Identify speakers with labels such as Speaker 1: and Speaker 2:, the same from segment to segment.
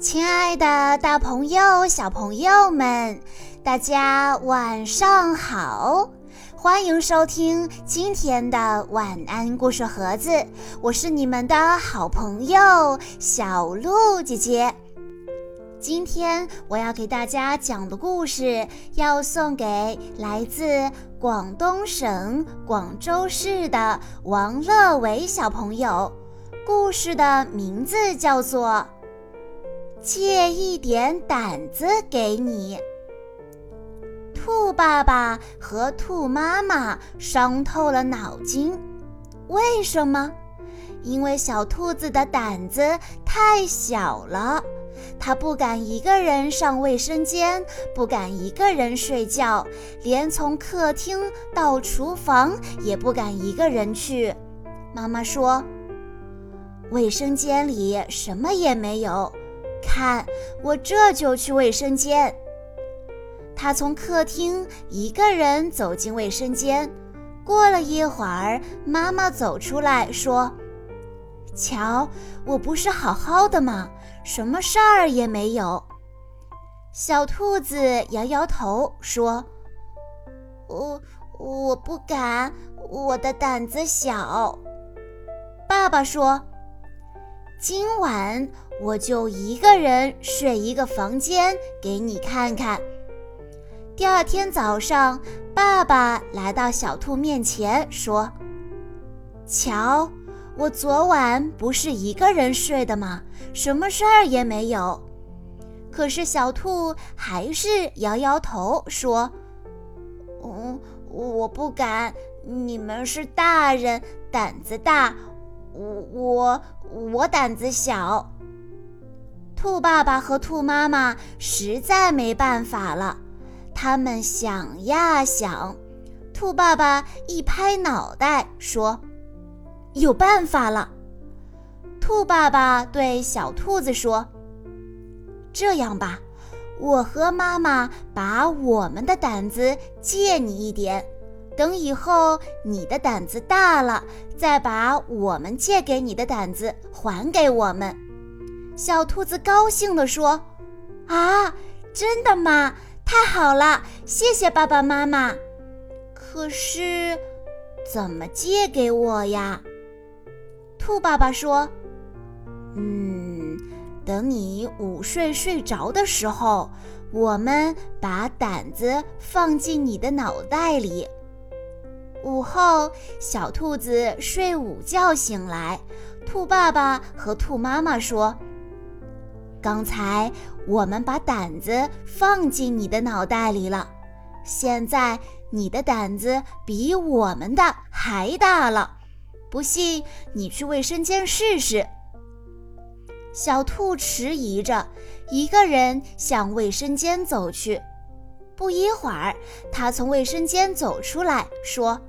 Speaker 1: 亲爱的，大朋友、小朋友们，大家晚上好！欢迎收听今天的晚安故事盒子，我是你们的好朋友小鹿姐姐。今天我要给大家讲的故事，要送给来自广东省广州市的王乐伟小朋友。故事的名字叫做。借一点胆子给你。兔爸爸和兔妈妈伤透了脑筋，为什么？因为小兔子的胆子太小了，它不敢一个人上卫生间，不敢一个人睡觉，连从客厅到厨房也不敢一个人去。妈妈说：“卫生间里什么也没有。”看，我这就去卫生间。他从客厅一个人走进卫生间。过了一会儿，妈妈走出来说：“瞧，我不是好好的吗？什么事儿也没有。”小兔子摇摇头说：“我我不敢，我的胆子小。”爸爸说：“今晚。”我就一个人睡一个房间，给你看看。第二天早上，爸爸来到小兔面前说：“瞧，我昨晚不是一个人睡的吗？什么事儿也没有。”可是小兔还是摇摇头说：“嗯，我不敢。你们是大人，胆子大，我我我胆子小。”兔爸爸和兔妈妈实在没办法了，他们想呀想。兔爸爸一拍脑袋说：“有办法了！”兔爸爸对小兔子说：“这样吧，我和妈妈把我们的胆子借你一点，等以后你的胆子大了，再把我们借给你的胆子还给我们。”小兔子高兴地说：“啊，真的吗？太好了，谢谢爸爸妈妈。可是，怎么借给我呀？”兔爸爸说：“嗯，等你午睡睡着的时候，我们把胆子放进你的脑袋里。午后，小兔子睡午觉醒来，兔爸爸和兔妈妈说。”刚才我们把胆子放进你的脑袋里了，现在你的胆子比我们的还大了。不信，你去卫生间试试。小兔迟疑着，一个人向卫生间走去。不一会儿，他从卫生间走出来，说：“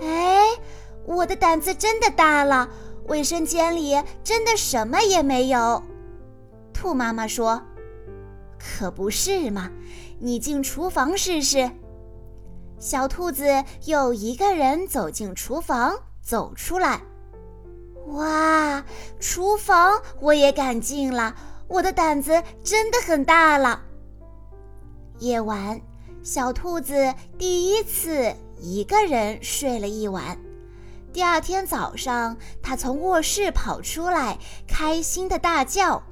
Speaker 1: 哎，我的胆子真的大了，卫生间里真的什么也没有。”兔妈妈说：“可不是嘛，你进厨房试试。”小兔子又一个人走进厨房，走出来。哇，厨房我也敢进了，我的胆子真的很大了。夜晚，小兔子第一次一个人睡了一晚。第二天早上，它从卧室跑出来，开心的大叫。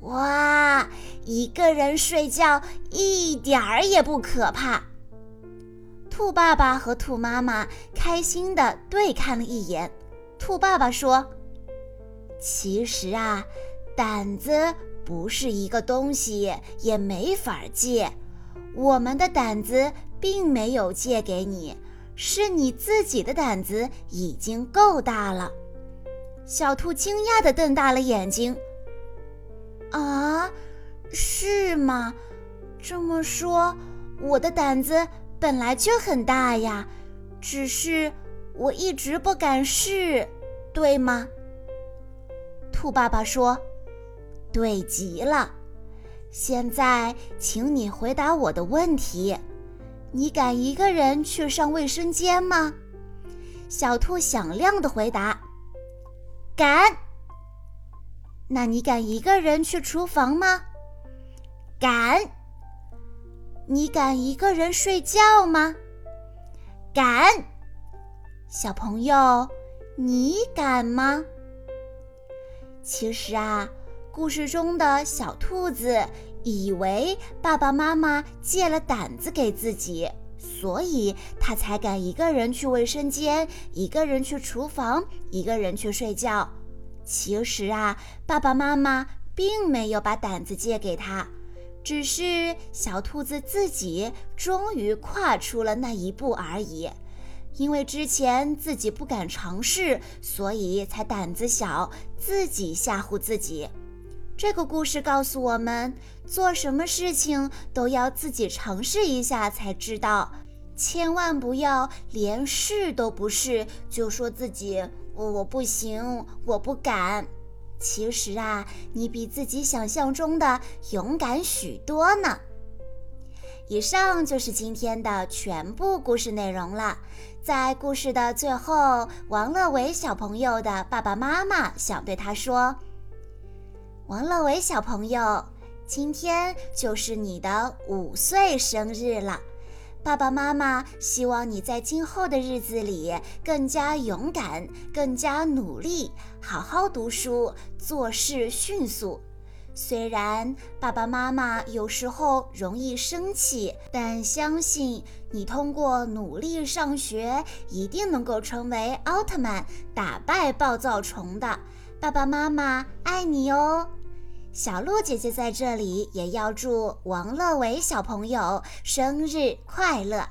Speaker 1: 哇，一个人睡觉一点儿也不可怕。兔爸爸和兔妈妈开心地对看了一眼。兔爸爸说：“其实啊，胆子不是一个东西，也没法借。我们的胆子并没有借给你，是你自己的胆子已经够大了。”小兔惊讶地瞪大了眼睛。啊，是吗？这么说，我的胆子本来就很大呀，只是我一直不敢试，对吗？兔爸爸说：“对极了。”现在，请你回答我的问题：你敢一个人去上卫生间吗？小兔响亮的回答：“敢。”那你敢一个人去厨房吗？敢。你敢一个人睡觉吗？敢。小朋友，你敢吗？其实啊，故事中的小兔子以为爸爸妈妈借了胆子给自己，所以他才敢一个人去卫生间，一个人去厨房，一个人去睡觉。其实啊，爸爸妈妈并没有把胆子借给他。只是小兔子自己终于跨出了那一步而已，因为之前自己不敢尝试，所以才胆子小，自己吓唬自己。这个故事告诉我们，做什么事情都要自己尝试一下才知道，千万不要连试都不试就说自己我不行，我不敢。其实啊，你比自己想象中的勇敢许多呢。以上就是今天的全部故事内容了。在故事的最后，王乐伟小朋友的爸爸妈妈想对他说：“王乐伟小朋友，今天就是你的五岁生日了。”爸爸妈妈希望你在今后的日子里更加勇敢，更加努力，好好读书，做事迅速。虽然爸爸妈妈有时候容易生气，但相信你通过努力上学，一定能够成为奥特曼，打败暴躁虫的。爸爸妈妈爱你哦。小鹿姐姐在这里也要祝王乐伟小朋友生日快乐。